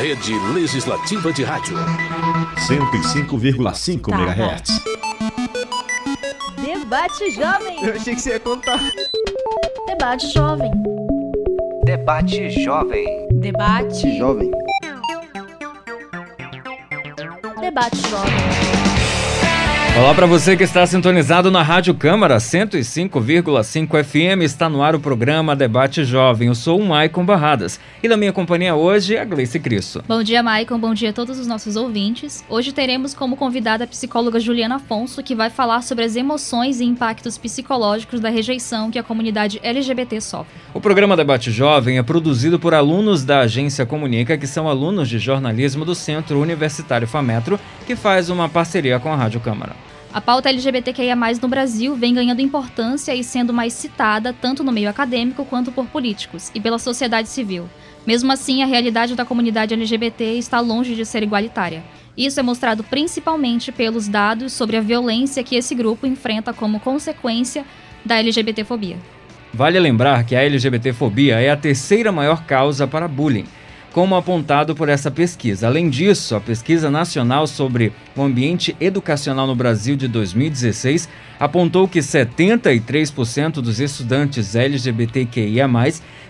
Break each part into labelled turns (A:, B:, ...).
A: Rede Legislativa de Rádio.
B: 105,5
C: Tá.
B: MHz.
C: Debate Jovem.
D: Eu achei que você ia contar.
C: Debate Jovem.
E: Debate Jovem.
C: Debate.
D: Jovem.
C: Debate Jovem.
F: Olá para você que está sintonizado na Rádio Câmara 105,5 FM. Está no ar o programa Debate Jovem. Eu sou o Maicon Barradas e na minha companhia hoje a Gleice Cristo.
G: Bom dia, Maicon. Bom dia a todos os nossos ouvintes. Hoje teremos como convidada a psicóloga Juliana Afonso, que vai falar sobre as emoções e impactos psicológicos da rejeição que a comunidade LGBT sofre.
F: O programa Debate Jovem é produzido por alunos da agência Comunica, que são alunos de jornalismo do Centro Universitário FAMetro, que faz uma parceria com a Rádio Câmara.
G: A pauta LGBTQIA+, no Brasil vem ganhando importância e sendo mais citada tanto no meio acadêmico quanto por políticos e pela sociedade civil. Mesmo assim, a realidade da comunidade LGBT está longe de ser igualitária. Isso é mostrado principalmente pelos dados sobre a violência que esse grupo enfrenta como consequência da LGBTfobia.
F: Vale lembrar que a LGBTfobia é a terceira maior causa para bullying, como apontado por essa pesquisa. Além disso, a pesquisa nacional sobre o ambiente educacional no Brasil de 2016 apontou que 73% dos estudantes LGBTQIA+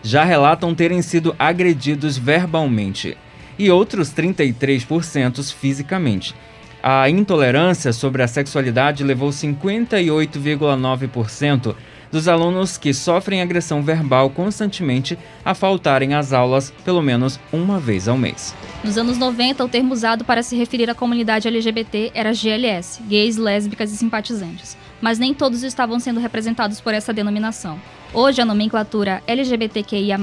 F: já relatam terem sido agredidos verbalmente e outros 33% fisicamente. A intolerância sobre a sexualidade levou 58,9% dos alunos que sofrem agressão verbal constantemente a faltarem às aulas pelo menos uma vez ao mês.
G: Nos anos 90, o termo usado para se referir à comunidade LGBT era GLS, gays, lésbicas e simpatizantes, mas nem todos estavam sendo representados por essa denominação. Hoje, a nomenclatura LGBTQIA+,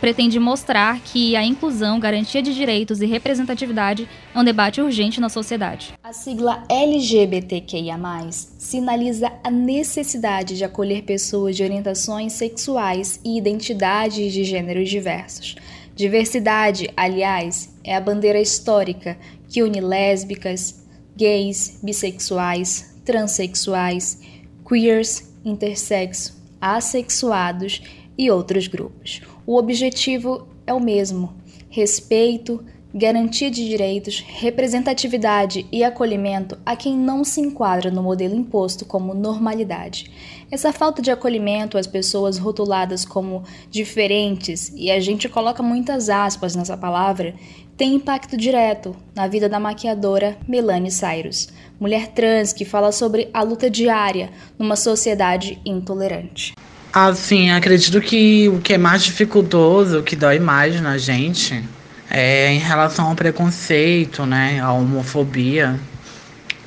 G: pretende mostrar que a inclusão, garantia de direitos e representatividade é um debate urgente na sociedade.
H: A sigla LGBTQIA+, sinaliza a necessidade de acolher pessoas de orientações sexuais e identidades de gêneros diversos. Diversidade, aliás, é a bandeira histórica que une lésbicas, gays, bissexuais, transexuais, queers, intersexo, assexuados e outros grupos. O objetivo é o mesmo: respeito, garantia de direitos, representatividade e acolhimento a quem não se enquadra no modelo imposto como normalidade. Essa falta de acolhimento às pessoas rotuladas como diferentes, e a gente coloca muitas aspas nessa palavra, tem impacto direto na vida da maquiadora Melanie Cyrus, mulher trans que fala sobre a luta diária numa sociedade intolerante.
I: Assim, acredito que o que é mais dificultoso, o que dói mais na gente, é em relação ao preconceito, né, à homofobia.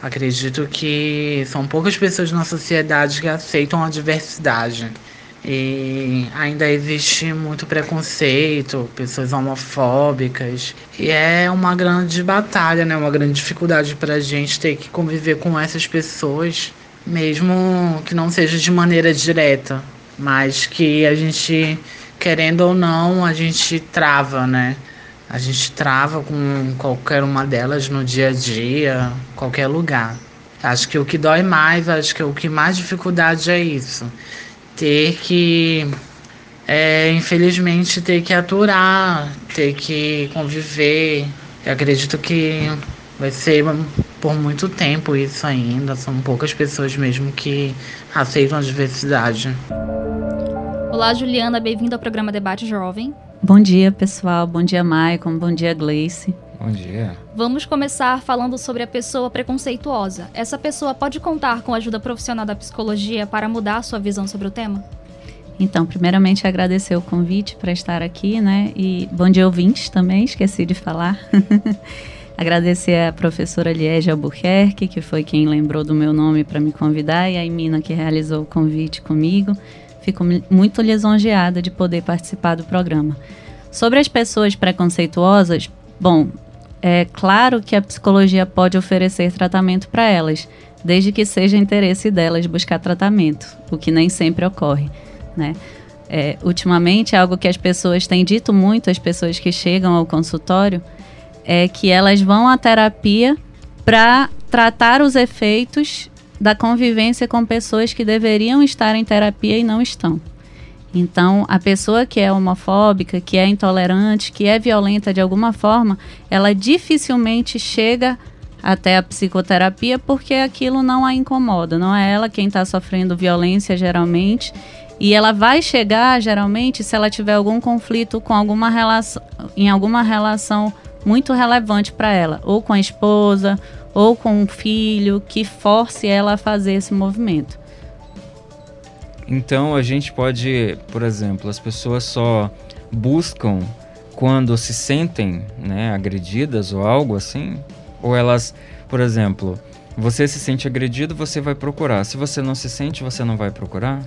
I: Acredito que são poucas pessoas na sociedade que aceitam a diversidade. E ainda existe muito preconceito, pessoas homofóbicas. E é uma grande batalha, né? Uma grande dificuldade pra gente ter que conviver com essas pessoas, mesmo que não seja de maneira direta, mas que a gente, querendo ou não, a gente trava, né? A gente trava com qualquer uma delas no dia a dia, qualquer lugar. Acho que o que dói mais, acho que o que mais dificuldade é isso ter que, é, infelizmente, ter que aturar, ter que conviver. Eu acredito que vai ser por muito tempo isso ainda. São poucas pessoas mesmo que aceitam a diversidade.
G: Olá, Juliana, bem-vinda ao programa Debate Jovem.
J: Bom dia, pessoal. Bom dia, Maicon. Bom dia, Gleice.
F: Bom dia.
G: Vamos começar falando sobre a pessoa preconceituosa. Essa pessoa pode contar com a ajuda profissional da psicologia para mudar a sua visão sobre o tema?
J: Então, primeiramente, agradecer o convite para estar aqui, né? E bom dia, ouvintes também, esqueci de falar. agradecer a professora Liege Albuquerque, que foi quem lembrou do meu nome para me convidar, e a Emina, que realizou o convite comigo. Fico muito lisonjeada de poder participar do programa. Sobre as pessoas preconceituosas, bom, é claro que a psicologia pode oferecer tratamento para elas, desde que seja interesse delas buscar tratamento, o que nem sempre ocorre, né? É, ultimamente, algo que as pessoas têm dito muito, as pessoas que chegam ao consultório, é que elas vão à terapia para tratar os efeitos da convivência com pessoas que deveriam estar em terapia e não estão. Então, a pessoa que é homofóbica, que é intolerante, que é violenta de alguma forma, ela dificilmente chega até a psicoterapia porque aquilo não a incomoda. Não é ela quem está sofrendo violência geralmente. E ela vai chegar geralmente se ela tiver algum conflito com alguma relação, em alguma relação muito relevante para ela, ou com a esposa, ou com um filho que force ela a fazer esse movimento.
F: Então a gente pode, por exemplo, as pessoas só buscam quando se sentem né, agredidas ou algo assim? Ou elas, por exemplo, você se sente agredido, você vai procurar. Se você não se sente, você não vai procurar?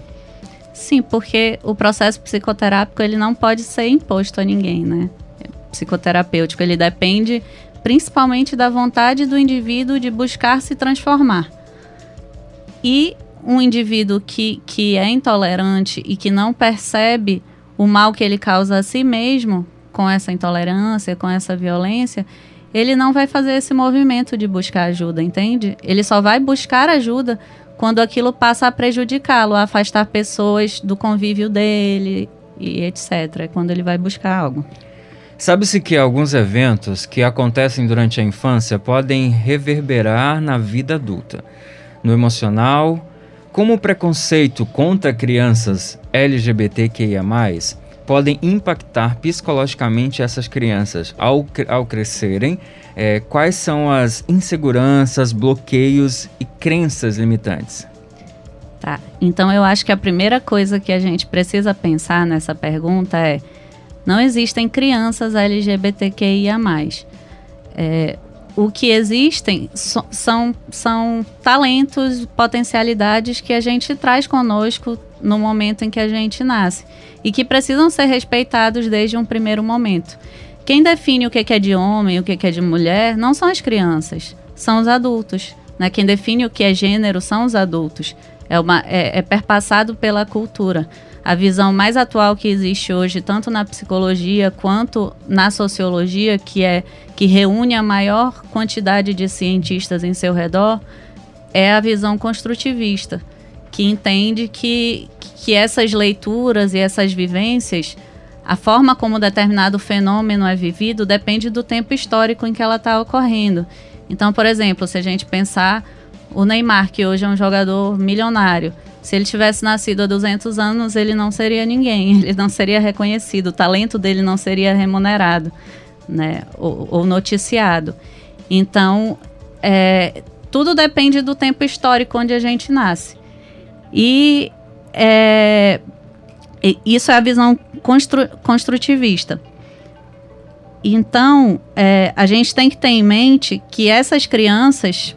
J: Sim, porque o processo psicoterápico ele não pode ser imposto a ninguém, né? Psicoterapêutico, ele depende principalmente da vontade do indivíduo de buscar se transformar. E um indivíduo que, que é intolerante e que não percebe o mal que ele causa a si mesmo com essa intolerância, com essa violência, ele não vai fazer esse movimento de buscar ajuda, entende? Ele só vai buscar ajuda quando aquilo passa a prejudicá-lo, a afastar pessoas do convívio dele e etc. É quando ele vai buscar algo.
F: Sabe-se que alguns eventos que acontecem durante a infância podem reverberar na vida adulta, no emocional, como o preconceito contra crianças LGBTQIA, podem impactar psicologicamente essas crianças ao, ao crescerem? É, quais são as inseguranças, bloqueios e crenças limitantes?
J: Tá. Então eu acho que a primeira coisa que a gente precisa pensar nessa pergunta é: não existem crianças LGBTQIA. É, o que existem so, são, são talentos, potencialidades que a gente traz conosco no momento em que a gente nasce e que precisam ser respeitados desde um primeiro momento. Quem define o que é de homem o que é de mulher não são as crianças, são os adultos. Né? Quem define o que é gênero são os adultos. É, uma, é, é perpassado pela cultura a visão mais atual que existe hoje, tanto na psicologia quanto na sociologia, que é que reúne a maior quantidade de cientistas em seu redor, é a visão construtivista, que entende que, que essas leituras e essas vivências, a forma como determinado fenômeno é vivido depende do tempo histórico em que ela está ocorrendo. Então, por exemplo, se a gente pensar o Neymar, que hoje é um jogador milionário, se ele tivesse nascido há 200 anos, ele não seria ninguém, ele não seria reconhecido, o talento dele não seria remunerado, né, ou, ou noticiado. Então, é, tudo depende do tempo histórico onde a gente nasce. E é, isso é a visão constru, construtivista. Então, é, a gente tem que ter em mente que essas crianças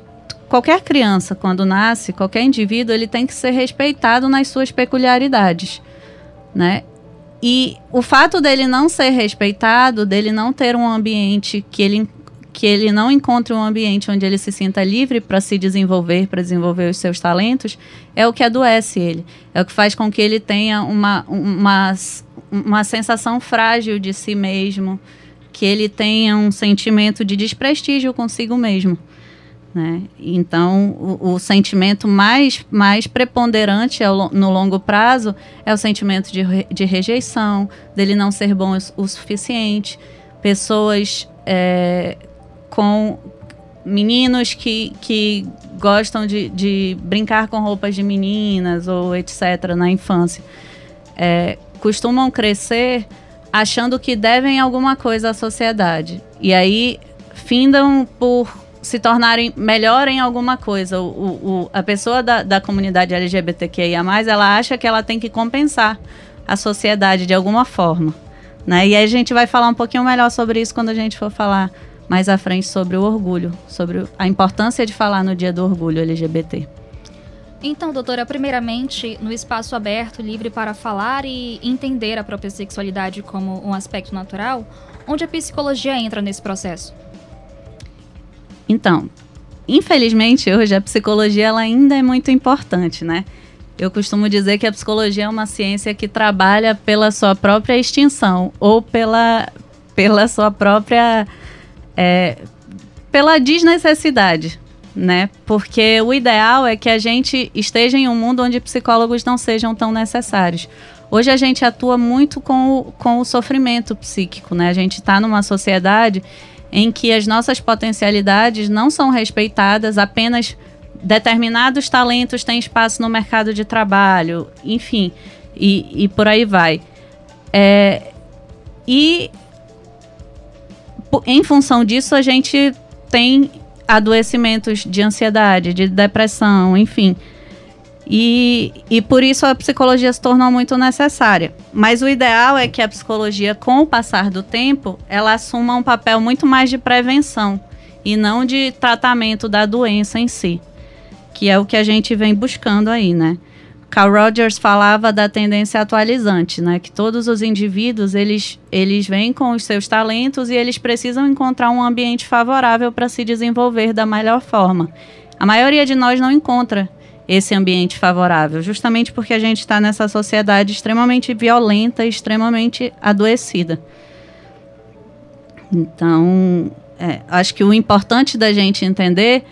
J: qualquer criança, quando nasce, qualquer indivíduo, ele tem que ser respeitado nas suas peculiaridades, né? E o fato dele não ser respeitado, dele não ter um ambiente que ele que ele não encontre um ambiente onde ele se sinta livre para se desenvolver, para desenvolver os seus talentos, é o que adoece ele. É o que faz com que ele tenha uma, uma, uma sensação frágil de si mesmo, que ele tenha um sentimento de desprestígio consigo mesmo. Né? Então, o, o, sentimento mais, mais preponderante no longo prazo é o sentimento de, de rejeição, dele não ser bom o, o suficiente. Pessoas é, com meninos que, que gostam de, de brincar com roupas de meninas ou etc. na infância, é, costumam crescer achando que devem alguma coisa à sociedade. E aí findam por se tornarem melhor em alguma coisa. O, o, a pessoa da, da comunidade LGBTQIA, ela acha que ela tem que compensar a sociedade de alguma forma. Né? E aí a gente vai falar um pouquinho melhor sobre isso quando a gente for falar mais à frente sobre o orgulho, sobre a importância de falar no dia do orgulho LGBT.
G: Então, doutora, primeiramente, no espaço aberto, livre para falar e entender a própria sexualidade como um aspecto natural, onde a psicologia entra nesse processo?
J: Então, infelizmente hoje a psicologia ela ainda é muito importante, né? Eu costumo dizer que a psicologia é uma ciência que trabalha pela sua própria extinção ou pela, pela sua própria. É, pela desnecessidade, né? Porque o ideal é que a gente esteja em um mundo onde psicólogos não sejam tão necessários, Hoje a gente atua muito com o, com o sofrimento psíquico, né? A gente está numa sociedade em que as nossas potencialidades não são respeitadas, apenas determinados talentos têm espaço no mercado de trabalho, enfim, e, e por aí vai. É, e em função disso, a gente tem adoecimentos de ansiedade, de depressão, enfim. E, e por isso a psicologia se tornou muito necessária. Mas o ideal é que a psicologia, com o passar do tempo, ela assuma um papel muito mais de prevenção e não de tratamento da doença em si, que é o que a gente vem buscando aí, né? Carl Rogers falava da tendência atualizante, né? Que todos os indivíduos eles, eles vêm com os seus talentos e eles precisam encontrar um ambiente favorável para se desenvolver da melhor forma. A maioria de nós não encontra esse ambiente favorável, justamente porque a gente está nessa sociedade extremamente violenta, extremamente adoecida. Então, é, acho que o importante da gente entender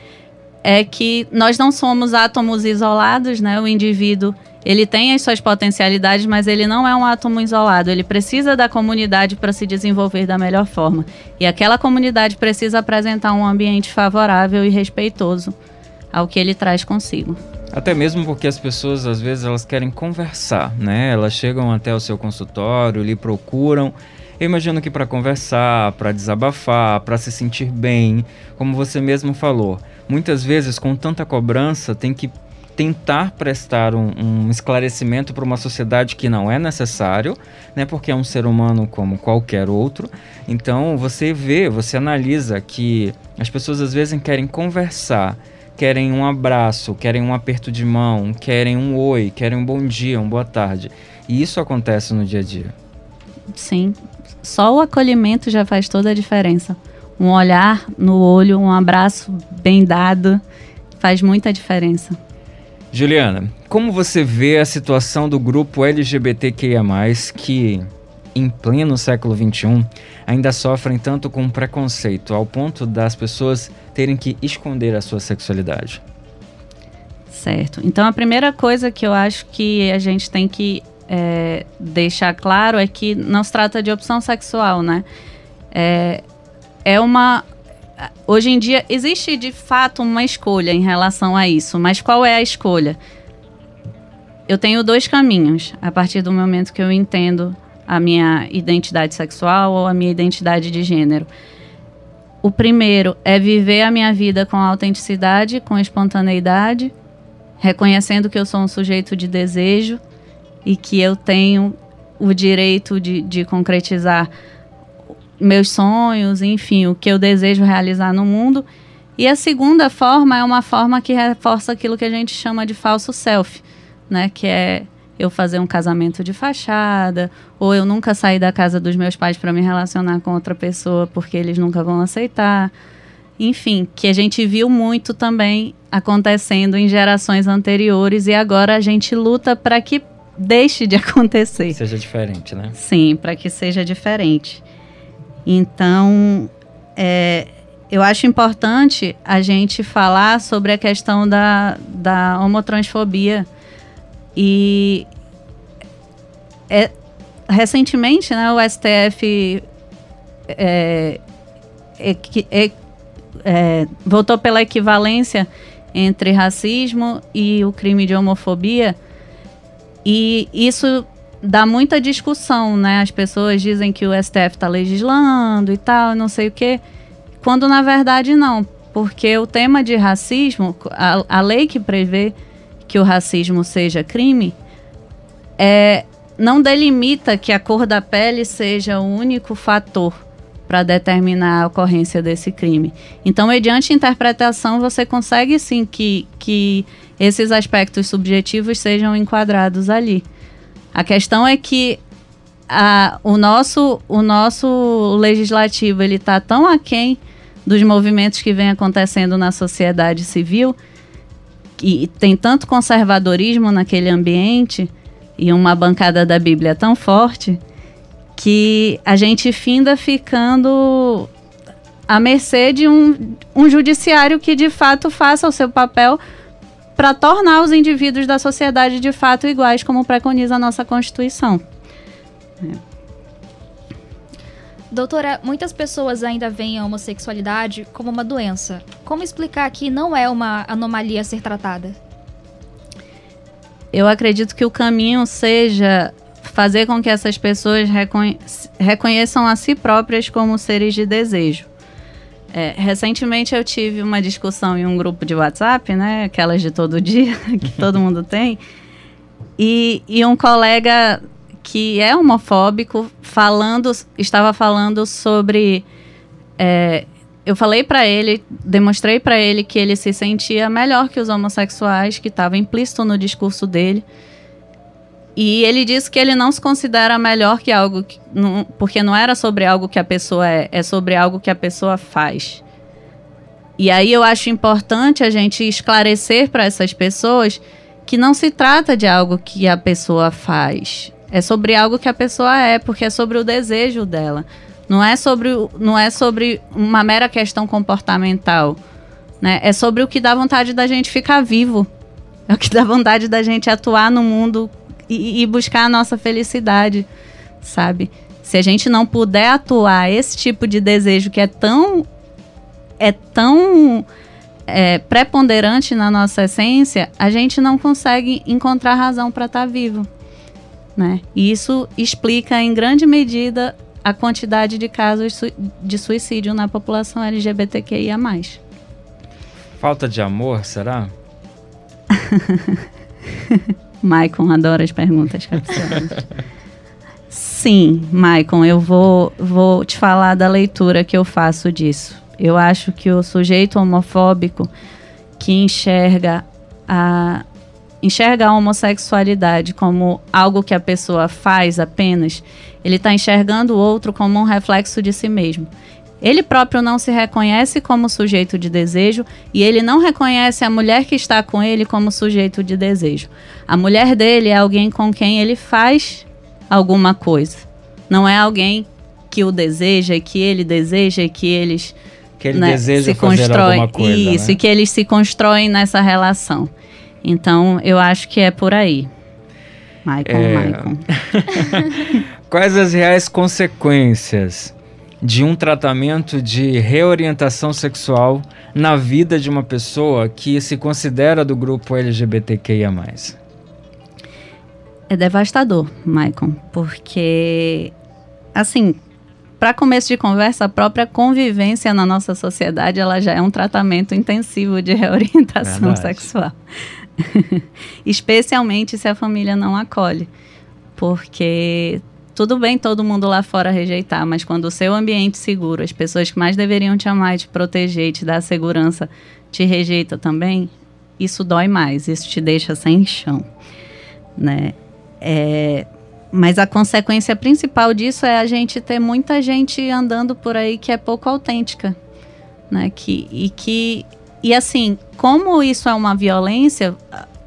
J: é que nós não somos átomos isolados, né? O indivíduo ele tem as suas potencialidades, mas ele não é um átomo isolado. Ele precisa da comunidade para se desenvolver da melhor forma. E aquela comunidade precisa apresentar um ambiente favorável e respeitoso ao que ele traz consigo.
F: Até mesmo porque as pessoas às vezes elas querem conversar, né? Elas chegam até o seu consultório, lhe procuram. Eu imagino que para conversar, para desabafar, para se sentir bem, como você mesmo falou, muitas vezes com tanta cobrança tem que tentar prestar um, um esclarecimento para uma sociedade que não é necessário, né? Porque é um ser humano como qualquer outro. Então você vê, você analisa que as pessoas às vezes querem conversar querem um abraço, querem um aperto de mão, querem um oi, querem um bom dia, um boa tarde. E isso acontece no dia a dia.
J: Sim. Só o acolhimento já faz toda a diferença. Um olhar no olho, um abraço bem dado, faz muita diferença.
F: Juliana, como você vê a situação do grupo LGBTQIA, que em pleno século XXI ainda sofrem tanto com preconceito, ao ponto das pessoas terem que esconder a sua sexualidade.
J: Certo. Então, a primeira coisa que eu acho que a gente tem que é, deixar claro é que não se trata de opção sexual, né? É, é uma. Hoje em dia existe de fato uma escolha em relação a isso, mas qual é a escolha? Eu tenho dois caminhos a partir do momento que eu entendo a minha identidade sexual ou a minha identidade de gênero. O primeiro é viver a minha vida com autenticidade, com espontaneidade, reconhecendo que eu sou um sujeito de desejo e que eu tenho o direito de, de concretizar meus sonhos, enfim, o que eu desejo realizar no mundo. E a segunda forma é uma forma que reforça aquilo que a gente chama de falso self, né? Que é eu fazer um casamento de fachada, ou eu nunca sair da casa dos meus pais para me relacionar com outra pessoa porque eles nunca vão aceitar. Enfim, que a gente viu muito também acontecendo em gerações anteriores e agora a gente luta para que deixe de acontecer.
F: Seja diferente, né?
J: Sim, para que seja diferente. Então, é, eu acho importante a gente falar sobre a questão da, da homotransfobia e é, recentemente, né, o STF é, é, é, é, votou pela equivalência entre racismo e o crime de homofobia. E isso dá muita discussão, né? As pessoas dizem que o STF está legislando e tal, não sei o quê, quando na verdade não, porque o tema de racismo, a, a lei que prevê que o racismo seja crime, é, não delimita que a cor da pele seja o único fator para determinar a ocorrência desse crime. Então, mediante interpretação, você consegue sim que, que esses aspectos subjetivos sejam enquadrados ali. A questão é que a, o, nosso, o nosso legislativo ele está tão aquém dos movimentos que vem acontecendo na sociedade civil e tem tanto conservadorismo naquele ambiente e uma bancada da Bíblia tão forte que a gente finda ficando à mercê de um, um judiciário que de fato faça o seu papel para tornar os indivíduos da sociedade de fato iguais, como preconiza a nossa Constituição.
G: Doutora, muitas pessoas ainda veem a homossexualidade como uma doença. Como explicar que não é uma anomalia a ser tratada?
J: Eu acredito que o caminho seja fazer com que essas pessoas reconhe reconheçam a si próprias como seres de desejo. É, recentemente eu tive uma discussão em um grupo de WhatsApp, né? Aquelas de todo dia, que todo mundo tem. E, e um colega que é homofóbico falando, estava falando sobre. É, eu falei para ele, demonstrei para ele que ele se sentia melhor que os homossexuais, que estava implícito no discurso dele. E ele disse que ele não se considera melhor que algo, que, não, porque não era sobre algo que a pessoa é, é sobre algo que a pessoa faz. E aí eu acho importante a gente esclarecer para essas pessoas que não se trata de algo que a pessoa faz. É sobre algo que a pessoa é, porque é sobre o desejo dela. Não é sobre, não é sobre uma mera questão comportamental. Né? É sobre o que dá vontade da gente ficar vivo. É o que dá vontade da gente atuar no mundo e, e buscar a nossa felicidade, sabe? Se a gente não puder atuar esse tipo de desejo que é tão é tão é, preponderante na nossa essência, a gente não consegue encontrar razão para estar tá vivo, né? E isso explica em grande medida a quantidade de casos de suicídio na população LGBTQIA+.
F: Falta de amor, será?
J: Maicon adora as perguntas capciosas. Sim, Maicon, eu vou, vou te falar da leitura que eu faço disso. Eu acho que o sujeito homofóbico que enxerga a, enxerga a homossexualidade como algo que a pessoa faz apenas, ele está enxergando o outro como um reflexo de si mesmo. Ele próprio não se reconhece como sujeito de desejo e ele não reconhece a mulher que está com ele como sujeito de desejo. A mulher dele é alguém com quem ele faz alguma coisa. Não é alguém que o deseja que ele deseja que eles
F: que ele né, deseja se fazer constrói, alguma coisa,
J: isso
F: né?
J: e que eles se constroem nessa relação. Então eu acho que é por aí. Michael, é... Michael.
F: Quais as reais consequências de um tratamento de reorientação sexual na vida de uma pessoa que se considera do grupo LGBTQIA+.
J: É devastador, Maicon, porque assim, para começo de conversa, a própria convivência na nossa sociedade, ela já é um tratamento intensivo de reorientação Verdade. sexual. Especialmente se a família não acolhe, porque tudo bem todo mundo lá fora rejeitar, mas quando o seu ambiente seguro, as pessoas que mais deveriam te amar, te proteger, te dar segurança, te rejeita também, isso dói mais, isso te deixa sem chão, né? É, mas a consequência principal disso é a gente ter muita gente andando por aí que é pouco autêntica, né? Que, e que e assim, como isso é uma violência,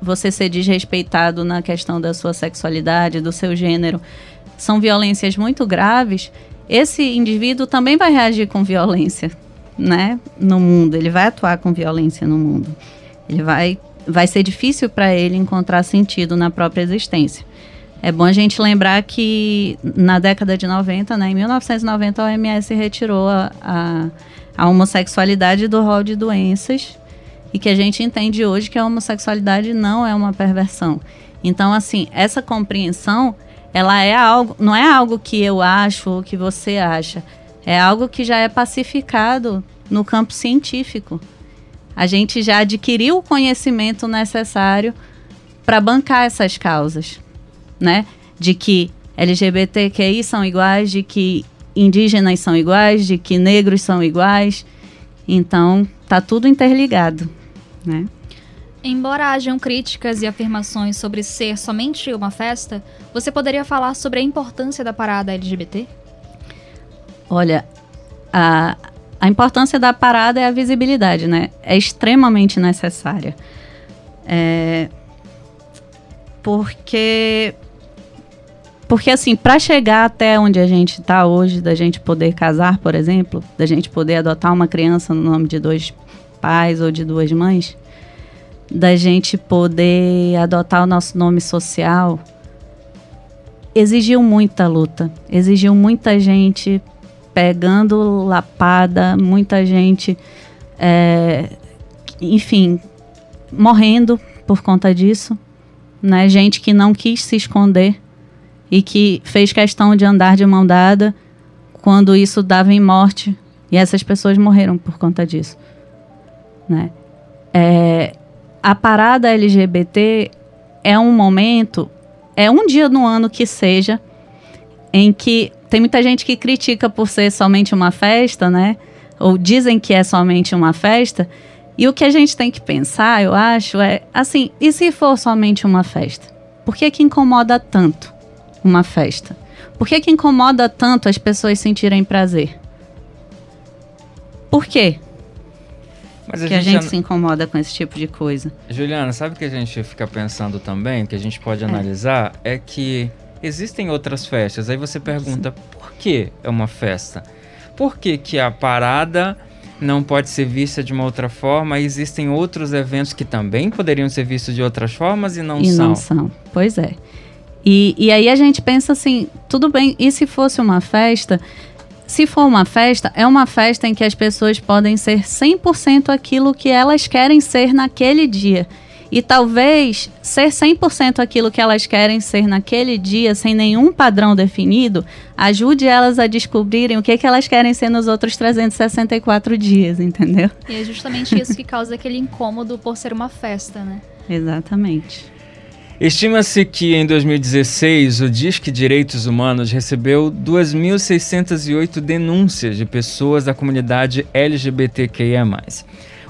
J: você ser desrespeitado na questão da sua sexualidade, do seu gênero, são violências muito graves, esse indivíduo também vai reagir com violência, né, no mundo. Ele vai atuar com violência no mundo. Ele vai, vai ser difícil para ele encontrar sentido na própria existência. É bom a gente lembrar que na década de 90, né, em 1990, a OMS retirou a, a, a homossexualidade do rol de doenças e que a gente entende hoje que a homossexualidade não é uma perversão. Então, assim, essa compreensão ela é algo, não é algo que eu acho ou que você acha. É algo que já é pacificado no campo científico. A gente já adquiriu o conhecimento necessário para bancar essas causas, né? De que LGBTQI são iguais, de que indígenas são iguais, de que negros são iguais. Então, tá tudo interligado, né?
G: Embora hajam críticas e afirmações sobre ser somente uma festa, você poderia falar sobre a importância da parada LGBT?
J: Olha, a, a importância da parada é a visibilidade, né? É extremamente necessária. É, porque porque assim, para chegar até onde a gente está hoje, da gente poder casar, por exemplo, da gente poder adotar uma criança no nome de dois pais ou de duas mães, da gente poder adotar o nosso nome social, exigiu muita luta, exigiu muita gente pegando lapada, muita gente, é, enfim, morrendo por conta disso, né? Gente que não quis se esconder e que fez questão de andar de mão dada quando isso dava em morte e essas pessoas morreram por conta disso, né? É, a parada LGBT é um momento, é um dia no ano que seja, em que tem muita gente que critica por ser somente uma festa, né? Ou dizem que é somente uma festa. E o que a gente tem que pensar, eu acho, é assim: e se for somente uma festa? Por que, que incomoda tanto uma festa? Por que, que incomoda tanto as pessoas sentirem prazer? Por quê?
F: Mas
J: que a gente se incomoda com esse tipo de coisa.
F: Juliana, sabe o que a gente fica pensando também, que a gente pode analisar, é que existem outras festas. Aí você pergunta, por que é uma festa? Por que, que a parada não pode ser vista de uma outra forma? Existem outros eventos que também poderiam ser vistos de outras formas e não
J: e
F: são.
J: E não são, pois é. E, e aí a gente pensa assim, tudo bem, e se fosse uma festa se for uma festa, é uma festa em que as pessoas podem ser 100% aquilo que elas querem ser naquele dia. E talvez ser 100% aquilo que elas querem ser naquele dia, sem nenhum padrão definido, ajude elas a descobrirem o que, que elas querem ser nos outros 364 dias, entendeu?
G: E é justamente isso que causa aquele incômodo por ser uma festa, né?
J: Exatamente.
F: Estima-se que em 2016 o Disque Direitos Humanos recebeu 2.608 denúncias de pessoas da comunidade LGBTQIA.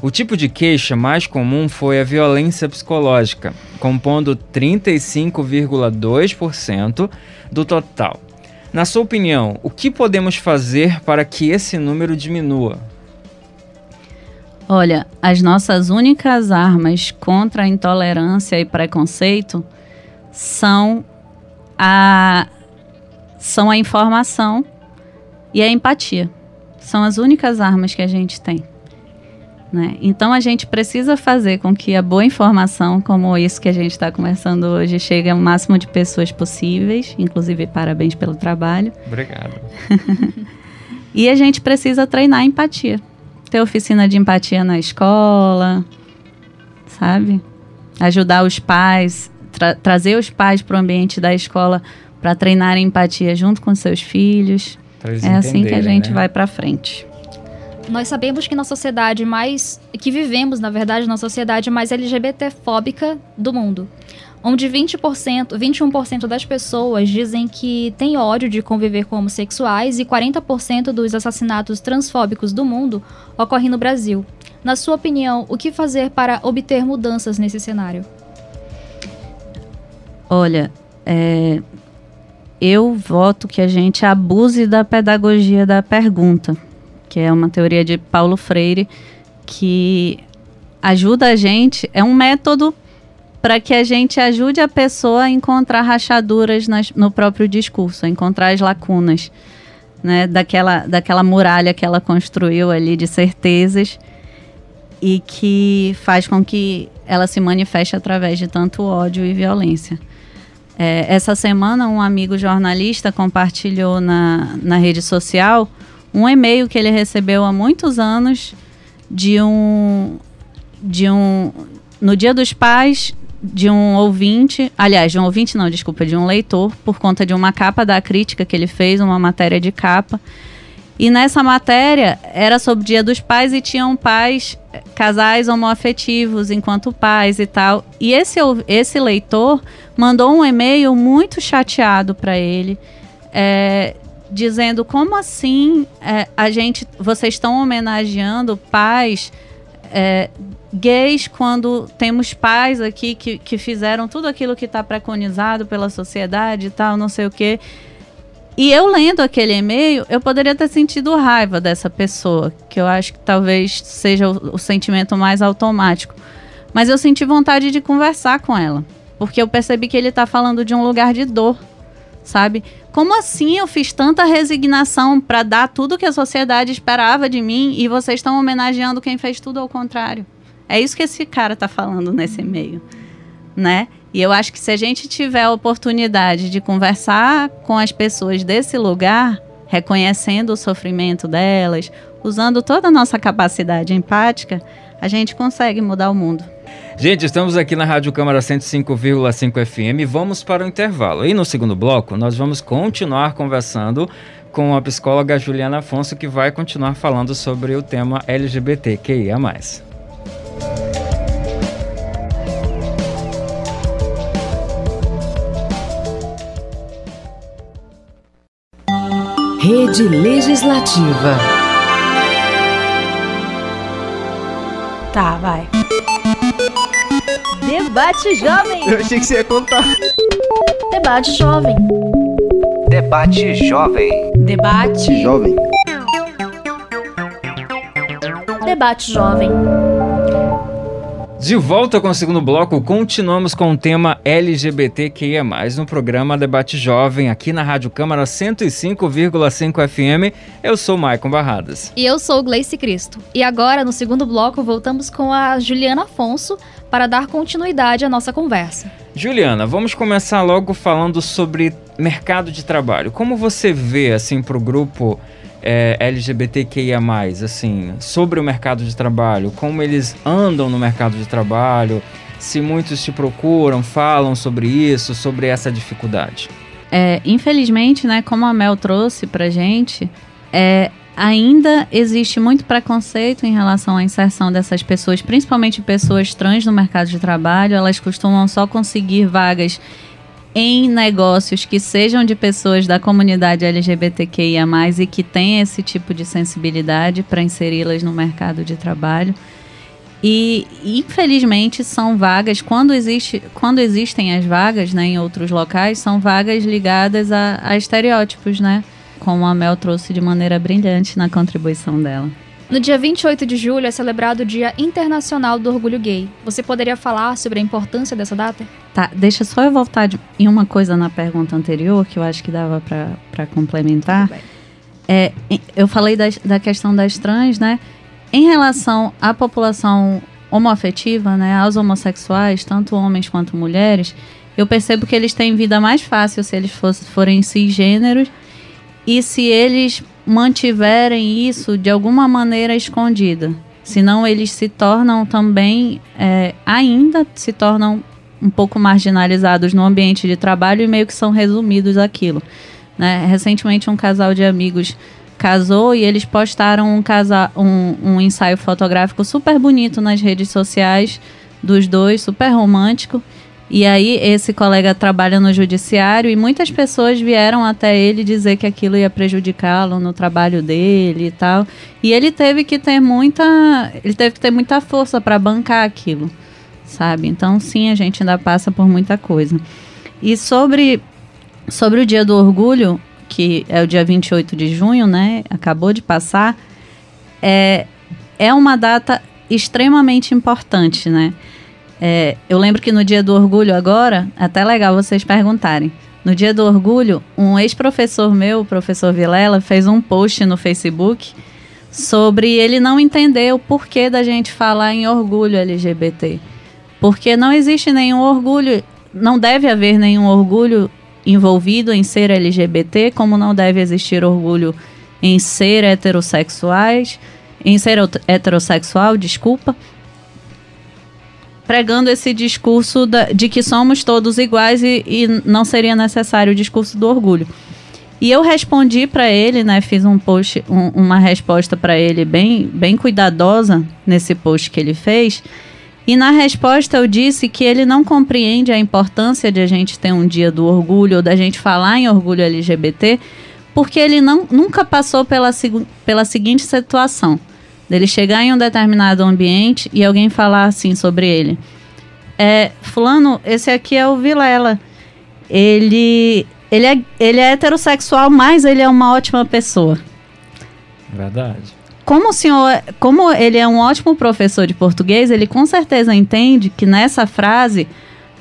F: O tipo de queixa mais comum foi a violência psicológica, compondo 35,2% do total. Na sua opinião, o que podemos fazer para que esse número diminua?
J: Olha, as nossas únicas armas contra a intolerância e preconceito são a, são a informação e a empatia. São as únicas armas que a gente tem. Né? Então a gente precisa fazer com que a boa informação, como isso que a gente está conversando hoje, chegue ao máximo de pessoas possíveis. Inclusive, parabéns pelo trabalho.
F: Obrigado.
J: e a gente precisa treinar a empatia ter oficina de empatia na escola, sabe? Ajudar os pais, tra trazer os pais para o ambiente da escola para treinar empatia junto com seus filhos. É assim que a gente né? vai para frente.
G: Nós sabemos que na sociedade mais que vivemos, na verdade, na sociedade mais LGBTfóbica do mundo onde 20%, 21% das pessoas dizem que têm ódio de conviver com homossexuais e 40% dos assassinatos transfóbicos do mundo ocorrem no Brasil. Na sua opinião, o que fazer para obter mudanças nesse cenário?
J: Olha, é, eu voto que a gente abuse da pedagogia da pergunta, que é uma teoria de Paulo Freire que ajuda a gente, é um método para que a gente ajude a pessoa a encontrar rachaduras nas, no próprio discurso, a encontrar as lacunas né, daquela, daquela muralha que ela construiu ali de certezas e que faz com que ela se manifeste através de tanto ódio e violência. É, essa semana, um amigo jornalista compartilhou na, na rede social um e-mail que ele recebeu há muitos anos de um de um no Dia dos Pais de um ouvinte, aliás, de um ouvinte não, desculpa, de um leitor, por conta de uma capa da crítica que ele fez, uma matéria de capa. E nessa matéria era sobre o Dia dos Pais e tinham pais, casais homoafetivos enquanto pais e tal. E esse, esse leitor mandou um e-mail muito chateado para ele, é, dizendo como assim é, a gente, vocês estão homenageando pais é, gays quando temos pais aqui que, que fizeram tudo aquilo que está preconizado pela sociedade e tal, não sei o quê. E eu lendo aquele e-mail, eu poderia ter sentido raiva dessa pessoa, que eu acho que talvez seja o, o sentimento mais automático. Mas eu senti vontade de conversar com ela, porque eu percebi que ele está falando de um lugar de dor, sabe? Como assim eu fiz tanta resignação para dar tudo que a sociedade esperava de mim e vocês estão homenageando quem fez tudo ao contrário? É isso que esse cara está falando nesse e-mail, né? E eu acho que se a gente tiver a oportunidade de conversar com as pessoas desse lugar, reconhecendo o sofrimento delas, usando toda a nossa capacidade empática, a gente consegue mudar o mundo.
F: Gente, estamos aqui na Rádio Câmara 105,5 FM. Vamos para o intervalo. E no segundo bloco, nós vamos continuar conversando com a psicóloga Juliana Afonso, que vai continuar falando sobre o tema LGBTQIA.
B: Rede Legislativa.
C: Tá, vai. Debate Jovem.
D: Eu achei que você ia contar.
C: Debate Jovem.
E: Debate Jovem.
C: Debate.
D: Jovem.
C: Debate Jovem.
F: De volta com o segundo bloco, continuamos com o tema LGBTQIA+, no programa Debate Jovem, aqui na Rádio Câmara 105,5 FM. Eu sou Maicon Barradas.
G: E eu sou Gleice Cristo. E agora, no segundo bloco, voltamos com a Juliana Afonso para dar continuidade à nossa conversa.
F: Juliana, vamos começar logo falando sobre mercado de trabalho. Como você vê, assim, para o grupo é, LGBTQIA+, assim, sobre o mercado de trabalho, como eles andam no mercado de trabalho, se muitos te procuram, falam sobre isso, sobre essa dificuldade.
J: É, infelizmente, né, como a Mel trouxe pra gente, é, ainda existe muito preconceito em relação à inserção dessas pessoas, principalmente pessoas trans no mercado de trabalho. Elas costumam só conseguir vagas em negócios que sejam de pessoas da comunidade LGBTQIA+, e que tenham esse tipo de sensibilidade para inseri-las no mercado de trabalho. E, infelizmente, são vagas, quando, existe, quando existem as vagas né, em outros locais, são vagas ligadas a, a estereótipos, né? Como a Mel trouxe de maneira brilhante na contribuição dela.
G: No dia 28 de julho é celebrado o Dia Internacional do Orgulho Gay. Você poderia falar sobre a importância dessa data?
J: Tá, deixa só eu voltar de, em uma coisa na pergunta anterior, que eu acho que dava para complementar. É, eu falei das, da questão das trans, né? Em relação à população homoafetiva, né, aos homossexuais, tanto homens quanto mulheres, eu percebo que eles têm vida mais fácil se eles fosse, forem cisgêneros e se eles mantiverem isso de alguma maneira escondida. Senão eles se tornam também, é, ainda se tornam um pouco marginalizados no ambiente de trabalho e meio que são resumidos aquilo. Né? Recentemente um casal de amigos casou e eles postaram um, casa, um, um ensaio fotográfico super bonito nas redes sociais dos dois, super romântico. E aí esse colega trabalha no judiciário e muitas pessoas vieram até ele dizer que aquilo ia prejudicá-lo no trabalho dele e tal. E ele teve que ter muita, ele teve que ter muita força para bancar aquilo, sabe? Então sim, a gente ainda passa por muita coisa. E sobre sobre o Dia do Orgulho, que é o dia 28 de junho, né? Acabou de passar. É é uma data extremamente importante, né? É, eu lembro que no dia do orgulho agora, até legal vocês perguntarem. No dia do orgulho, um ex-professor meu, o professor Vilela, fez um post no Facebook sobre ele não entender o porquê da gente falar em orgulho LGBT. Porque não existe nenhum orgulho, não deve haver nenhum orgulho envolvido em ser LGBT, como não deve existir orgulho em ser heterossexuais, em ser heterossexual, desculpa pregando esse discurso da, de que somos todos iguais e, e, não seria necessário o discurso do orgulho. E eu respondi para ele, né, fiz um post, um, uma resposta para ele bem, bem cuidadosa nesse post que ele fez. E na resposta eu disse que ele não compreende a importância de a gente ter um dia do orgulho ou da gente falar em orgulho LGBT, porque ele não, nunca passou pela, pela seguinte situação dele chegar em um determinado ambiente e alguém falar assim sobre ele. É, fulano, esse aqui é o Vilela. Ele ele é, ele é heterossexual, mas ele é uma ótima pessoa.
F: Verdade.
J: Como o senhor, como ele é um ótimo professor de português, ele com certeza entende que nessa frase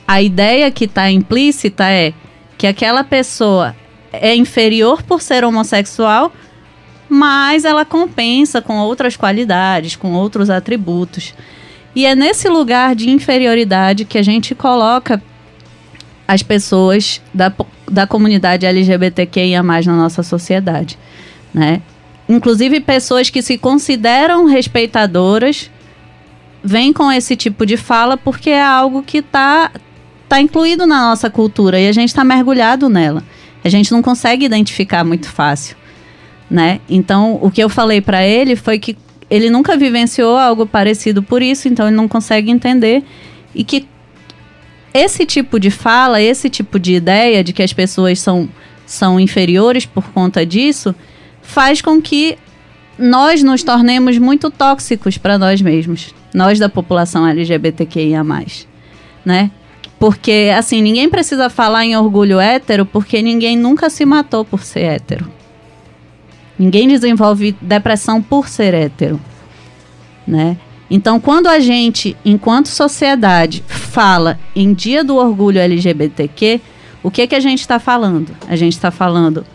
J: a ideia que está implícita é que aquela pessoa é inferior por ser homossexual, mas ela compensa com outras qualidades, com outros atributos. E é nesse lugar de inferioridade que a gente coloca as pessoas da, da comunidade LGBTQIA na nossa sociedade, né? Inclusive pessoas que se consideram respeitadoras vêm com esse tipo de fala porque é algo que está tá incluído na nossa cultura e a gente está mergulhado nela. A gente não consegue identificar muito fácil, né? Então, o que eu falei para ele foi que ele nunca vivenciou algo parecido por isso, então ele não consegue entender e que esse tipo de fala, esse tipo de ideia de que as pessoas são, são inferiores por conta disso, faz com que nós nos tornemos muito tóxicos para nós mesmos, nós da população LGBTQIA+, né? Porque, assim, ninguém precisa falar em orgulho hétero porque ninguém nunca se matou por ser hétero. Ninguém desenvolve depressão por ser hétero, né? Então, quando a gente, enquanto sociedade, fala em Dia do Orgulho LGBTQ, o que que a gente está falando? A gente está falando,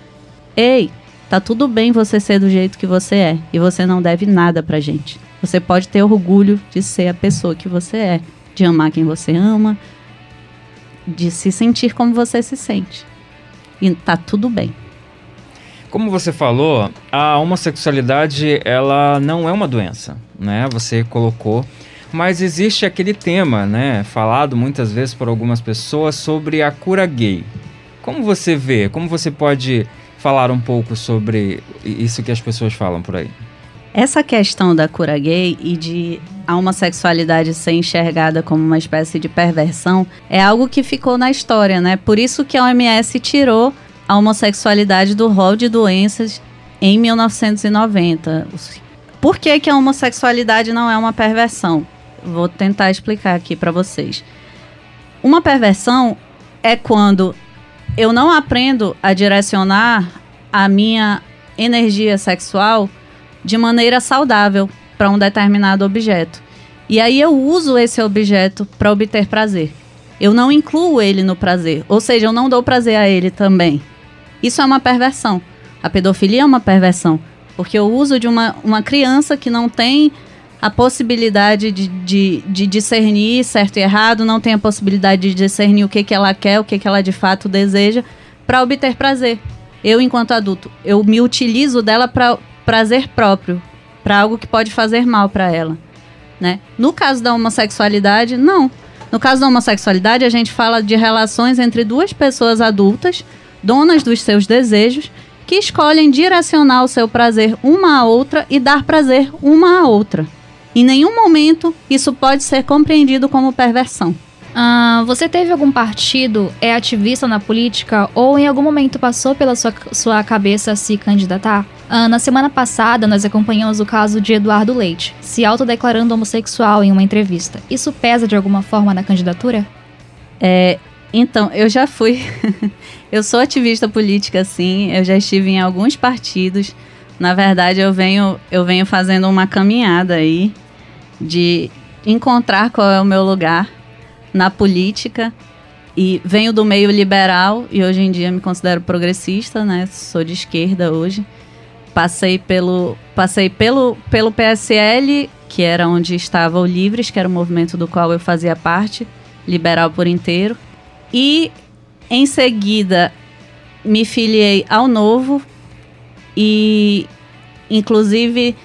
J: ei, tá tudo bem você ser do jeito que você é e você não deve nada pra gente. Você pode ter orgulho de ser a pessoa que você é, de amar quem você ama, de se sentir como você se sente. E tá tudo bem.
F: Como você falou, a homossexualidade ela não é uma doença, né? Você colocou, mas existe aquele tema, né, falado muitas vezes por algumas pessoas sobre a cura gay. Como você vê? Como você pode falar um pouco sobre isso que as pessoas falam por aí?
J: Essa questão da cura gay e de a homossexualidade ser enxergada como uma espécie de perversão é algo que ficou na história, né? Por isso que a OMS tirou a homossexualidade do rol de doenças em 1990. Por que, que a homossexualidade não é uma perversão? Vou tentar explicar aqui para vocês. Uma perversão é quando eu não aprendo a direcionar a minha energia sexual de maneira saudável para um determinado objeto. E aí eu uso esse objeto para obter prazer. Eu não incluo ele no prazer, ou seja, eu não dou prazer a ele também. Isso é uma perversão. A pedofilia é uma perversão. Porque o uso de uma, uma criança que não tem a possibilidade de, de, de, discernir certo e errado, não tem a possibilidade de discernir o que, que ela quer, o que, que ela de fato deseja, para obter prazer. Eu, enquanto adulto, eu me utilizo dela para prazer próprio, para algo que pode fazer mal para ela. Né? No caso da homossexualidade, não. No caso da homossexualidade, a gente fala de relações entre duas pessoas adultas donas dos seus desejos, que escolhem direcionar o seu prazer uma à outra e dar prazer uma à outra. Em nenhum momento isso pode ser compreendido como perversão.
G: Ah, você teve algum partido, é ativista na política ou em algum momento passou pela sua, sua cabeça se candidatar? Ah, na semana passada, nós acompanhamos o caso de Eduardo Leite, se autodeclarando homossexual em uma entrevista. Isso pesa de alguma forma na candidatura?
J: É, então, eu já fui. eu sou ativista política, sim. Eu já estive em alguns partidos. Na verdade, eu venho, eu venho fazendo uma caminhada aí de encontrar qual é o meu lugar na política. E venho do meio liberal e hoje em dia me considero progressista, né? Sou de esquerda hoje. Passei pelo, passei pelo, pelo PSL, que era onde estava o Livres, que era o movimento do qual eu fazia parte, liberal por inteiro. E em seguida me filiei ao Novo e inclusive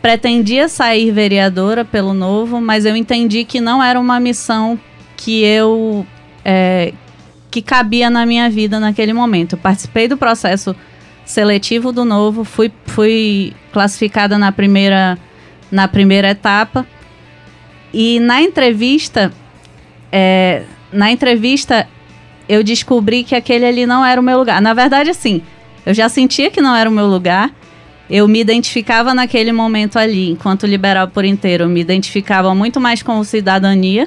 J: pretendia sair vereadora pelo Novo, mas eu entendi que não era uma missão que eu é, que cabia na minha vida naquele momento. Eu participei do processo seletivo do Novo, fui, fui classificada na primeira na primeira etapa e na entrevista é, na entrevista eu descobri que aquele ali não era o meu lugar. Na verdade, assim, eu já sentia que não era o meu lugar. Eu me identificava naquele momento ali, enquanto liberal por inteiro, eu me identificava muito mais com cidadania,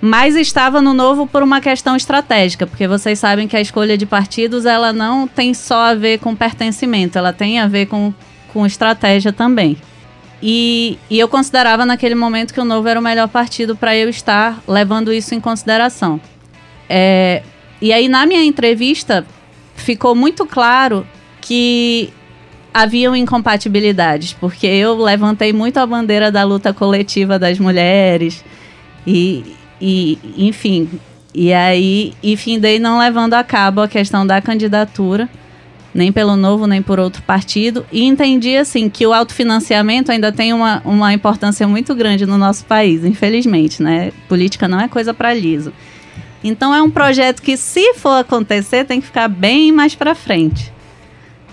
J: mas estava no novo por uma questão estratégica, porque vocês sabem que a escolha de partidos ela não tem só a ver com pertencimento, ela tem a ver com, com estratégia também. E, e eu considerava naquele momento que o Novo era o melhor partido para eu estar levando isso em consideração. É, e aí, na minha entrevista, ficou muito claro que haviam incompatibilidades, porque eu levantei muito a bandeira da luta coletiva das mulheres e, e enfim, e aí e findei não levando a cabo a questão da candidatura, nem pelo Novo, nem por outro partido, e entendi assim que o autofinanciamento ainda tem uma, uma importância muito grande no nosso país, infelizmente, né? Política não é coisa para liso. Então é um projeto que, se for acontecer, tem que ficar bem mais para frente,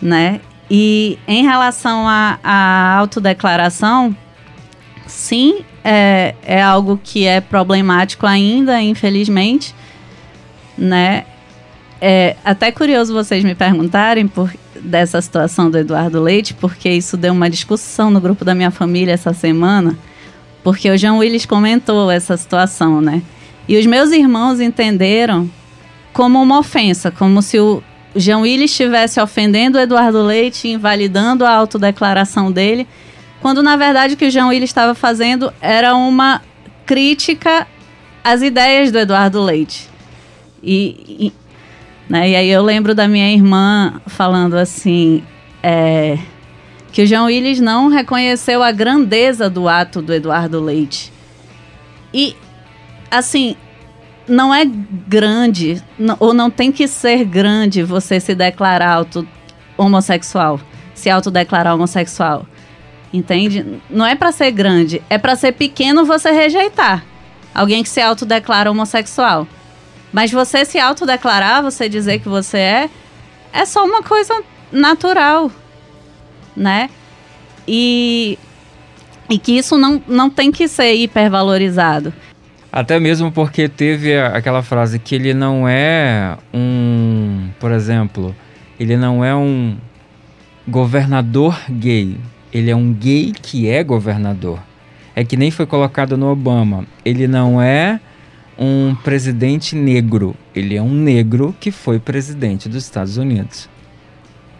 J: né? E em relação à autodeclaração, sim, é, é algo que é problemático ainda, infelizmente, né? É até curioso vocês me perguntarem por dessa situação do Eduardo Leite, porque isso deu uma discussão no grupo da minha família essa semana, porque o João Willis comentou essa situação, né? E os meus irmãos entenderam como uma ofensa, como se o João Willis estivesse ofendendo o Eduardo Leite, invalidando a autodeclaração dele, quando na verdade o que o João Willis estava fazendo era uma crítica às ideias do Eduardo Leite. E, né, e aí eu lembro da minha irmã falando assim. É, que o João Willis não reconheceu a grandeza do ato do Eduardo Leite. E assim, não é grande, ou não tem que ser grande você se declarar auto homossexual, se autodeclarar homossexual. Entende? Não é para ser grande, é para ser pequeno você rejeitar alguém que se autodeclara homossexual. Mas você se autodeclarar, você dizer que você é, é só uma coisa natural, né? E, e que isso não, não tem que ser hipervalorizado.
F: Até mesmo porque teve aquela frase que ele não é um, por exemplo, ele não é um governador gay. Ele é um gay que é governador. É que nem foi colocado no Obama. Ele não é um presidente negro. Ele é um negro que foi presidente dos Estados Unidos.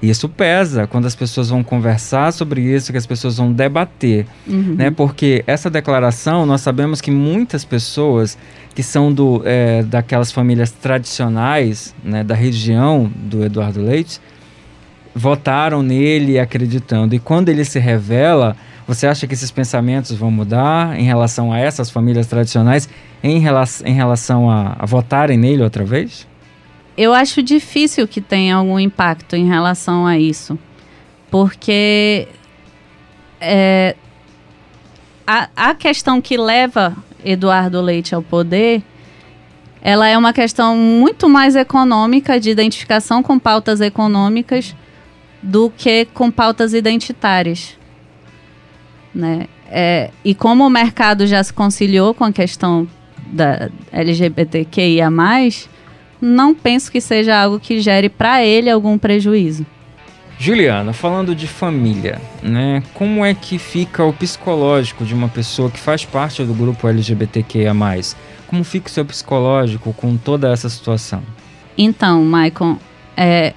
F: Isso pesa quando as pessoas vão conversar sobre isso, que as pessoas vão debater, uhum. né? Porque essa declaração, nós sabemos que muitas pessoas que são do, é, daquelas famílias tradicionais, né, da região do Eduardo Leite, votaram nele acreditando. E quando ele se revela, você acha que esses pensamentos vão mudar em relação a essas famílias tradicionais, em, rela em relação a, a votarem nele outra vez?
J: eu acho difícil que tenha algum impacto em relação a isso. Porque é, a, a questão que leva Eduardo Leite ao poder, ela é uma questão muito mais econômica, de identificação com pautas econômicas, do que com pautas identitárias. Né? É, e como o mercado já se conciliou com a questão da LGBTQIA+, não penso que seja algo que gere para ele algum prejuízo.
F: Juliana, falando de família, né? Como é que fica o psicológico de uma pessoa que faz parte do grupo LGBTQIA+. Como fica o seu psicológico com toda essa situação?
J: Então, Maicon, é,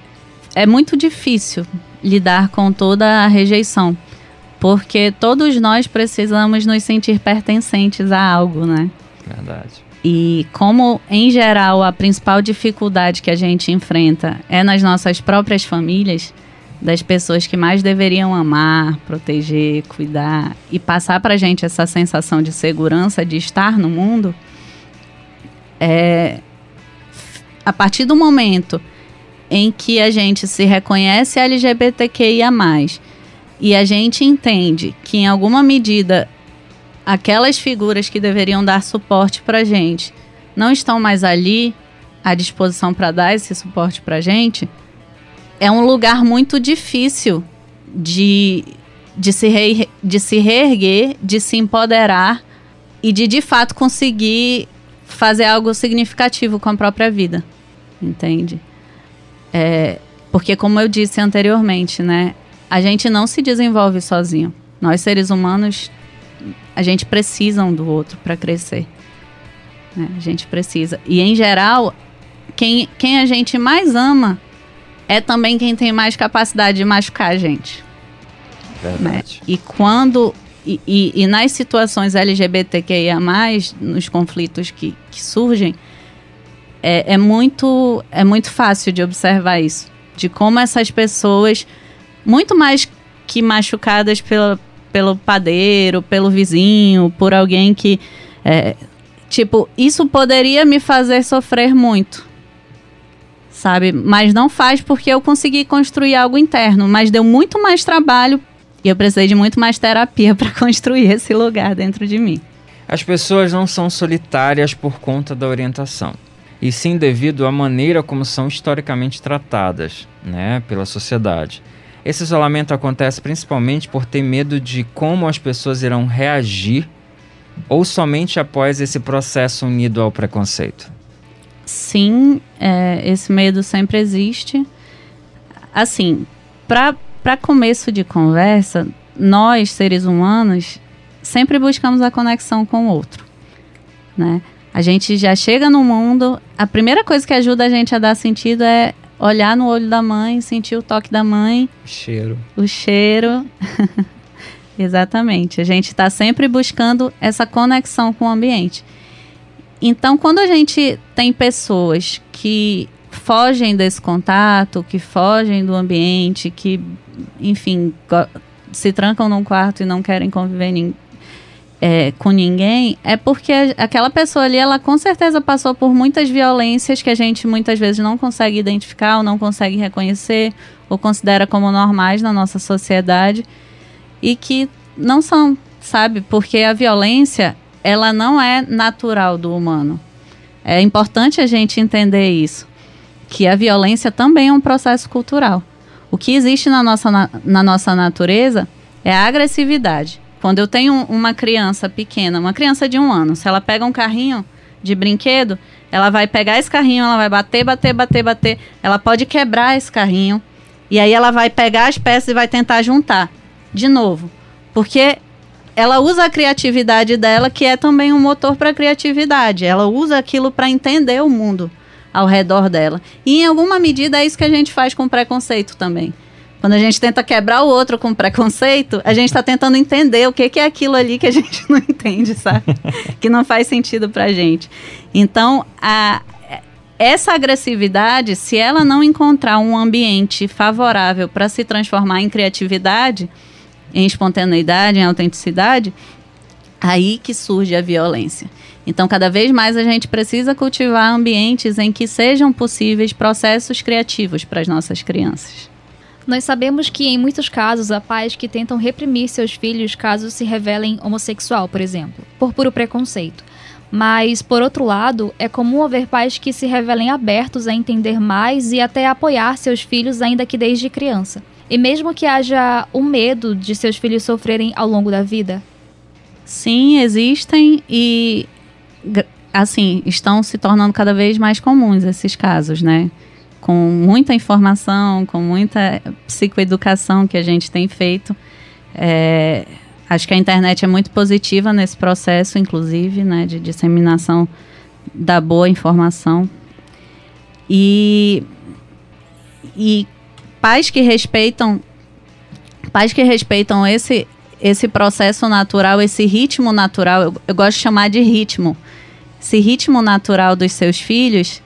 J: é muito difícil lidar com toda a rejeição, porque todos nós precisamos nos sentir pertencentes a algo, né?
F: Verdade.
J: E como, em geral, a principal dificuldade que a gente enfrenta é nas nossas próprias famílias, das pessoas que mais deveriam amar, proteger, cuidar e passar para a gente essa sensação de segurança, de estar no mundo, é, a partir do momento em que a gente se reconhece LGBTQIA, e a gente entende que, em alguma medida, aquelas figuras que deveriam dar suporte para gente não estão mais ali à disposição para dar esse suporte para gente, é um lugar muito difícil de, de, se re, de se reerguer, de se empoderar e de de fato conseguir fazer algo significativo com a própria vida, entende? É, porque como eu disse anteriormente, né, a gente não se desenvolve sozinho. Nós seres humanos a gente precisa um do outro para crescer. Né? A gente precisa. E em geral, quem, quem a gente mais ama é também quem tem mais capacidade de machucar a gente.
F: Verdade. Né?
J: E quando. E, e, e, nas situações LGBTQIA, nos conflitos que, que surgem, é, é, muito, é muito fácil de observar isso. De como essas pessoas, muito mais que machucadas pela, pelo padeiro, pelo vizinho, por alguém que. É, tipo, isso poderia me fazer sofrer muito. Sabe? Mas não faz porque eu consegui construir algo interno. Mas deu muito mais trabalho e eu precisei de muito mais terapia para construir esse lugar dentro de mim.
F: As pessoas não são solitárias por conta da orientação, e sim devido à maneira como são historicamente tratadas né, pela sociedade. Esse isolamento acontece principalmente por ter medo de como as pessoas irão reagir ou somente após esse processo unido ao preconceito?
J: Sim, é, esse medo sempre existe. Assim, para começo de conversa, nós, seres humanos, sempre buscamos a conexão com o outro, né? A gente já chega no mundo, a primeira coisa que ajuda a gente a dar sentido é olhar no olho da mãe, sentir o toque da mãe.
F: O cheiro.
J: O cheiro. Exatamente. A gente está sempre buscando essa conexão com o ambiente. Então, quando a gente tem pessoas que fogem desse contato, que fogem do ambiente, que enfim, se trancam num quarto e não querem conviver é, com ninguém, é porque aquela pessoa ali, ela com certeza passou por muitas violências que a gente muitas vezes não consegue identificar ou não consegue reconhecer ou considera como normais na nossa sociedade e que não são, sabe? Porque a violência, ela não é natural do humano. É importante a gente entender isso, que a violência também é um processo cultural. O que existe na nossa, na, na nossa natureza é a agressividade. Quando eu tenho uma criança pequena, uma criança de um ano, se ela pega um carrinho de brinquedo, ela vai pegar esse carrinho, ela vai bater, bater, bater, bater. Ela pode quebrar esse carrinho. E aí ela vai pegar as peças e vai tentar juntar. De novo. Porque ela usa a criatividade dela, que é também um motor para a criatividade. Ela usa aquilo para entender o mundo ao redor dela. E em alguma medida é isso que a gente faz com preconceito também. Quando a gente tenta quebrar o outro com preconceito, a gente está tentando entender o que, que é aquilo ali que a gente não entende, sabe? que não faz sentido pra gente. Então, a, essa agressividade, se ela não encontrar um ambiente favorável para se transformar em criatividade, em espontaneidade, em autenticidade, aí que surge a violência. Então, cada vez mais a gente precisa cultivar ambientes em que sejam possíveis processos criativos para as nossas crianças.
G: Nós sabemos que, em muitos casos, há pais que tentam reprimir seus filhos caso se revelem homossexual, por exemplo, por puro preconceito. Mas, por outro lado, é comum haver pais que se revelem abertos a entender mais e até apoiar seus filhos, ainda que desde criança. E mesmo que haja o medo de seus filhos sofrerem ao longo da vida.
J: Sim, existem e assim, estão se tornando cada vez mais comuns esses casos, né? Com muita informação, com muita psicoeducação que a gente tem feito. É, acho que a internet é muito positiva nesse processo, inclusive, né, de disseminação da boa informação. E, e pais que respeitam pais que respeitam esse esse processo natural, esse ritmo natural, eu, eu gosto de chamar de ritmo, esse ritmo natural dos seus filhos,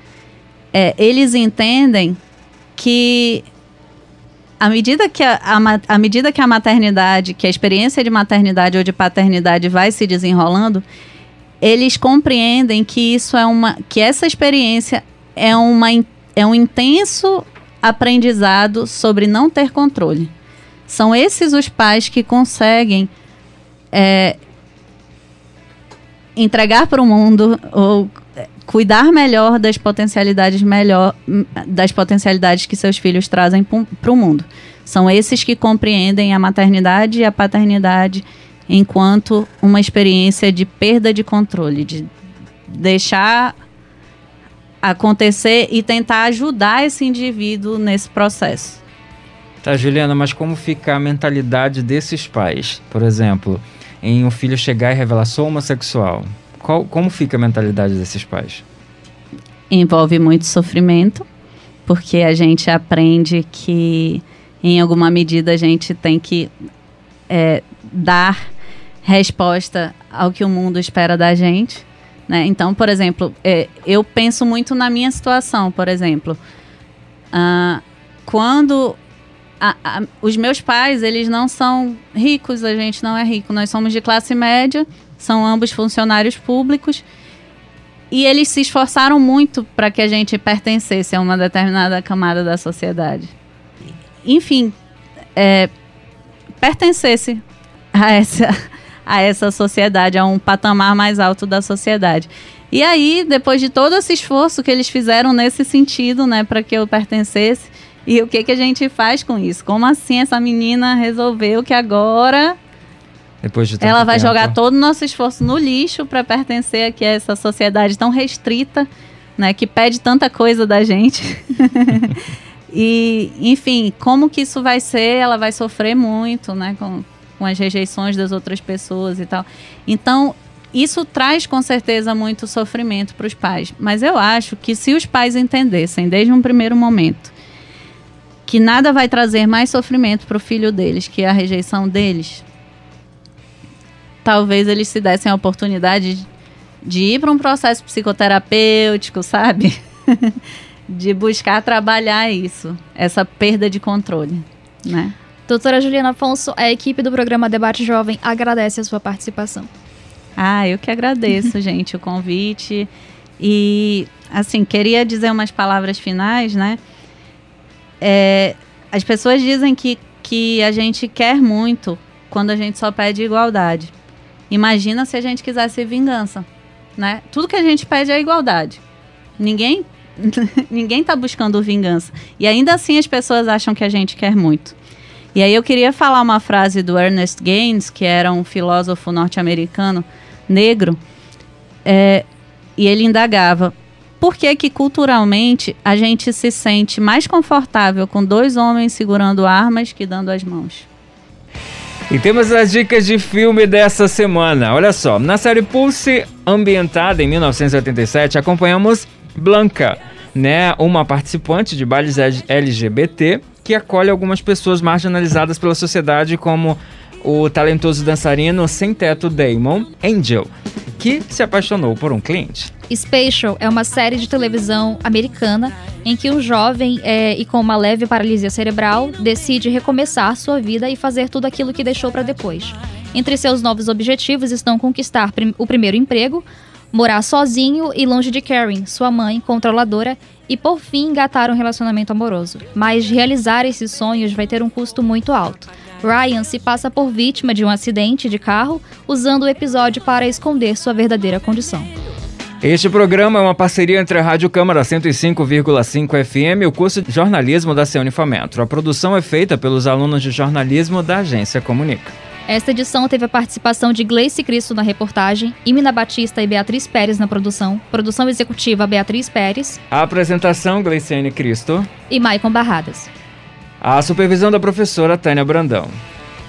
J: é, eles entendem que à medida que a, a, medida que a maternidade, que a experiência de maternidade ou de paternidade vai se desenrolando, eles compreendem que isso é uma, que essa experiência é uma é um intenso aprendizado sobre não ter controle. São esses os pais que conseguem é, entregar para o mundo ou cuidar melhor das potencialidades melhor das potencialidades que seus filhos trazem para o mundo. São esses que compreendem a maternidade e a paternidade enquanto uma experiência de perda de controle, de deixar acontecer e tentar ajudar esse indivíduo nesse processo.
F: Tá, Juliana, mas como fica a mentalidade desses pais? Por exemplo, em um filho chegar e revelar sou homossexual. Qual, como fica a mentalidade desses pais?
J: Envolve muito sofrimento, porque a gente aprende que, em alguma medida, a gente tem que é, dar resposta ao que o mundo espera da gente. Né? Então, por exemplo, é, eu penso muito na minha situação, por exemplo. Uh, quando a, a, os meus pais, eles não são ricos, a gente não é rico. Nós somos de classe média, são ambos funcionários públicos. E eles se esforçaram muito para que a gente pertencesse a uma determinada camada da sociedade. Enfim, é, pertencesse a essa, a essa sociedade, a um patamar mais alto da sociedade. E aí, depois de todo esse esforço que eles fizeram nesse sentido, né, para que eu pertencesse, e o que, que a gente faz com isso? Como assim essa menina resolveu que agora
F: Depois de
J: ela vai
F: tempo.
J: jogar todo o nosso esforço no lixo para pertencer aqui a essa sociedade tão restrita, né, que pede tanta coisa da gente. e, enfim, como que isso vai ser? Ela vai sofrer muito, né, com, com as rejeições das outras pessoas e tal. Então, isso traz com certeza muito sofrimento para os pais. Mas eu acho que se os pais entendessem desde um primeiro momento que nada vai trazer mais sofrimento para o filho deles que a rejeição deles, talvez eles se dessem a oportunidade de, ir para um processo psicoterapêutico, sabe? de buscar trabalhar isso, essa perda de controle, né?
G: Doutora Juliana Afonso, a equipe do programa Debate Jovem agradece a sua participação.
J: Ah, eu que agradeço, gente, o convite. E, assim, queria dizer umas palavras finais, né? É, as pessoas dizem que, que a gente quer muito quando a gente só pede igualdade. Imagina se a gente quisesse vingança, né? Tudo que a gente pede é igualdade. Ninguém ninguém está buscando vingança. E ainda assim as pessoas acham que a gente quer muito. E aí eu queria falar uma frase do Ernest Gaines, que era um filósofo norte-americano negro, é, e ele indagava por que que culturalmente a gente se sente mais confortável com dois homens segurando armas que dando as mãos.
F: E temos as dicas de filme dessa semana. Olha só, na série Pulse, ambientada em 1987, acompanhamos Blanca, né, uma participante de bailes LGBT que acolhe algumas pessoas marginalizadas pela sociedade, como o talentoso dançarino sem teto Damon Angel, que se apaixonou por um cliente.
G: Spatial é uma série de televisão americana em que um jovem é, e com uma leve paralisia cerebral decide recomeçar sua vida e fazer tudo aquilo que deixou para depois. Entre seus novos objetivos estão conquistar prim o primeiro emprego, morar sozinho e longe de Karen, sua mãe controladora, e por fim engatar um relacionamento amoroso. Mas realizar esses sonhos vai ter um custo muito alto. Ryan se passa por vítima de um acidente de carro, usando o episódio para esconder sua verdadeira condição.
F: Este programa é uma parceria entre a Rádio Câmara 105,5 FM e o curso de jornalismo da Ceunifametro. A produção é feita pelos alunos de jornalismo da agência Comunica.
G: Esta edição teve a participação de Gleice Cristo na reportagem, Imina Batista e Beatriz Pérez na produção, produção executiva Beatriz Pérez.
F: A apresentação Gleiciane Cristo.
G: E Maicon Barradas.
F: A supervisão da professora Tânia Brandão.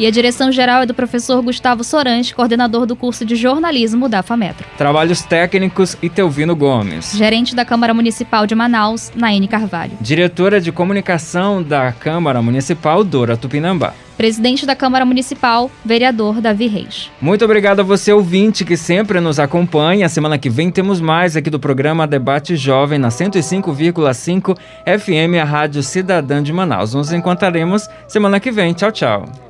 G: E a direção geral é do professor Gustavo Sorange, coordenador do curso de jornalismo da FAMETRO.
F: Trabalhos técnicos Itelvino Gomes.
G: Gerente da Câmara Municipal de Manaus, Naine Carvalho.
F: Diretora de comunicação da Câmara Municipal, Dora Tupinambá.
G: Presidente da Câmara Municipal, vereador Davi Reis.
F: Muito obrigado a você, ouvinte, que sempre nos acompanha. Semana que vem temos mais aqui do programa Debate Jovem na 105,5 FM, a Rádio Cidadã de Manaus. Nos encontraremos semana que vem. Tchau, tchau.